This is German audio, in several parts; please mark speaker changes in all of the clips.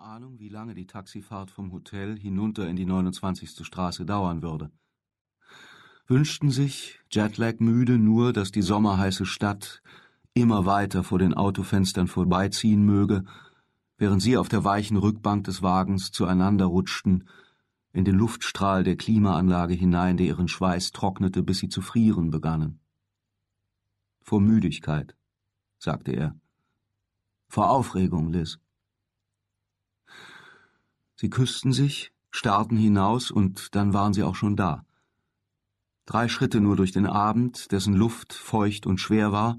Speaker 1: Ahnung, wie lange die Taxifahrt vom Hotel hinunter in die 29. Straße dauern würde. Wünschten sich, Jetlag müde, nur, dass die sommerheiße Stadt immer weiter vor den Autofenstern vorbeiziehen möge, während sie auf der weichen Rückbank des Wagens zueinander rutschten, in den Luftstrahl der Klimaanlage hinein, der ihren Schweiß trocknete, bis sie zu frieren begannen. Vor Müdigkeit, sagte er. Vor Aufregung, Liz. Sie küssten sich, starrten hinaus, und dann waren sie auch schon da. Drei Schritte nur durch den Abend, dessen Luft feucht und schwer war,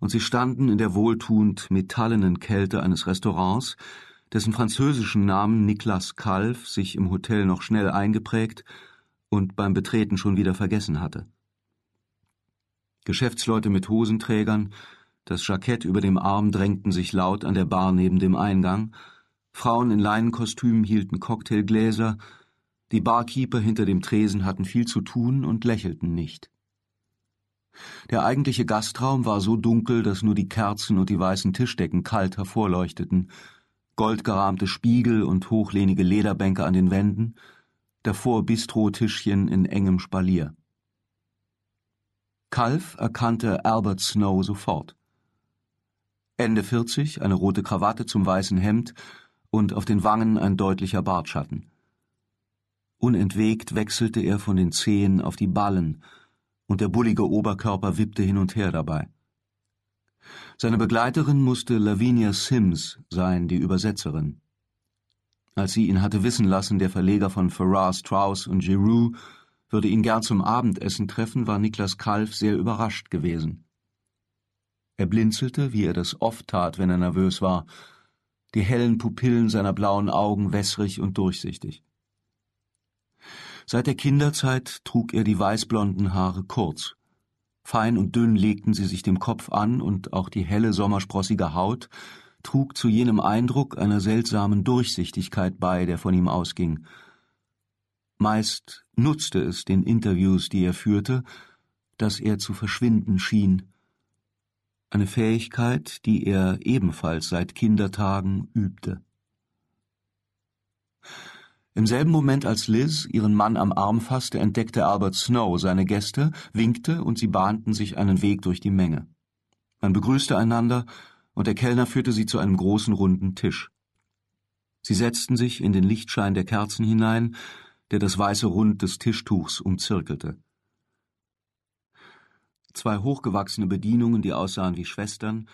Speaker 1: und sie standen in der wohltuend metallenen Kälte eines Restaurants, dessen französischen Namen Niklas Kalf sich im Hotel noch schnell eingeprägt und beim Betreten schon wieder vergessen hatte. Geschäftsleute mit Hosenträgern, das Jackett über dem Arm drängten sich laut an der Bar neben dem Eingang, Frauen in Leinenkostümen hielten Cocktailgläser, die Barkeeper hinter dem Tresen hatten viel zu tun und lächelten nicht. Der eigentliche Gastraum war so dunkel, dass nur die Kerzen und die weißen Tischdecken kalt hervorleuchteten, goldgerahmte Spiegel und hochlehnige Lederbänke an den Wänden, davor Bistrotischchen in engem Spalier. Kalf erkannte Albert Snow sofort. Ende vierzig, eine rote Krawatte zum weißen Hemd und auf den Wangen ein deutlicher Bartschatten. Unentwegt wechselte er von den Zehen auf die Ballen, und der bullige Oberkörper wippte hin und her dabei. Seine Begleiterin musste Lavinia Sims sein, die Übersetzerin. Als sie ihn hatte wissen lassen, der Verleger von Farrar, Strauss und Giroux würde ihn gern zum Abendessen treffen, war Niklas Kalf sehr überrascht gewesen. Er blinzelte, wie er das oft tat, wenn er nervös war, die hellen Pupillen seiner blauen Augen wässrig und durchsichtig. Seit der Kinderzeit trug er die weißblonden Haare kurz. Fein und dünn legten sie sich dem Kopf an, und auch die helle sommersprossige Haut trug zu jenem Eindruck einer seltsamen Durchsichtigkeit bei, der von ihm ausging. Meist nutzte es den Interviews, die er führte, dass er zu verschwinden schien, eine Fähigkeit, die er ebenfalls seit Kindertagen übte. Im selben Moment, als Liz ihren Mann am Arm fasste, entdeckte Albert Snow seine Gäste, winkte und sie bahnten sich einen Weg durch die Menge. Man begrüßte einander, und der Kellner führte sie zu einem großen runden Tisch. Sie setzten sich in den Lichtschein der Kerzen hinein, der das weiße Rund des Tischtuchs umzirkelte. Zwei hochgewachsene Bedienungen, die aussahen wie Schwestern,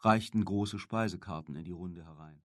Speaker 1: reichten große Speisekarten in die Runde herein.